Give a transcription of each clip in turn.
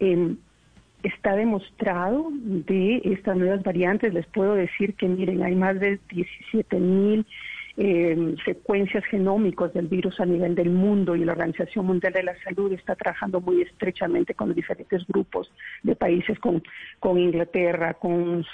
Eh, está demostrado de estas nuevas variantes. Les puedo decir que, miren, hay más de 17 mil eh, secuencias genómicas del virus a nivel del mundo y la Organización Mundial de la Salud está trabajando muy estrechamente con diferentes grupos de países, con, con Inglaterra, con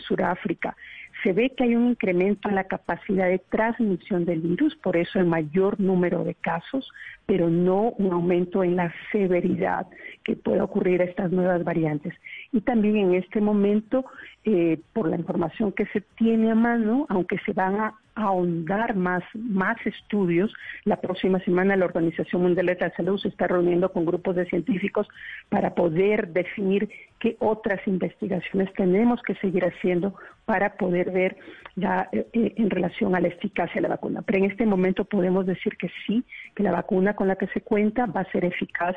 Sudáfrica. Se ve que hay un incremento en la capacidad de transmisión del virus, por eso el mayor número de casos, pero no un aumento en la severidad que puede ocurrir a estas nuevas variantes. Y también en este momento, eh, por la información que se tiene a mano, aunque se van a ahondar más, más estudios, la próxima semana la Organización Mundial de la Salud se está reuniendo con grupos de científicos para poder definir qué otras investigaciones tenemos que seguir haciendo para poder ver la, eh, eh, en relación a la eficacia de la vacuna. Pero en este momento podemos decir que sí, que la vacuna con la que se cuenta va a ser eficaz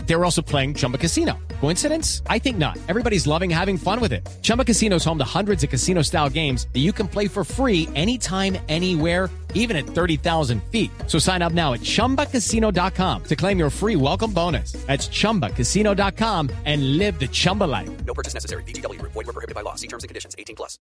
They were also playing Chumba Casino. Coincidence? I think not. Everybody's loving having fun with it. Chumba Casino is home to hundreds of casino style games that you can play for free anytime, anywhere even at 30,000 feet. So sign up now at ChumbaCasino.com to claim your free welcome bonus. That's ChumbaCasino.com and live the Chumba life. No purchase necessary. Group. Void prohibited by law. See terms and conditions. 18 plus.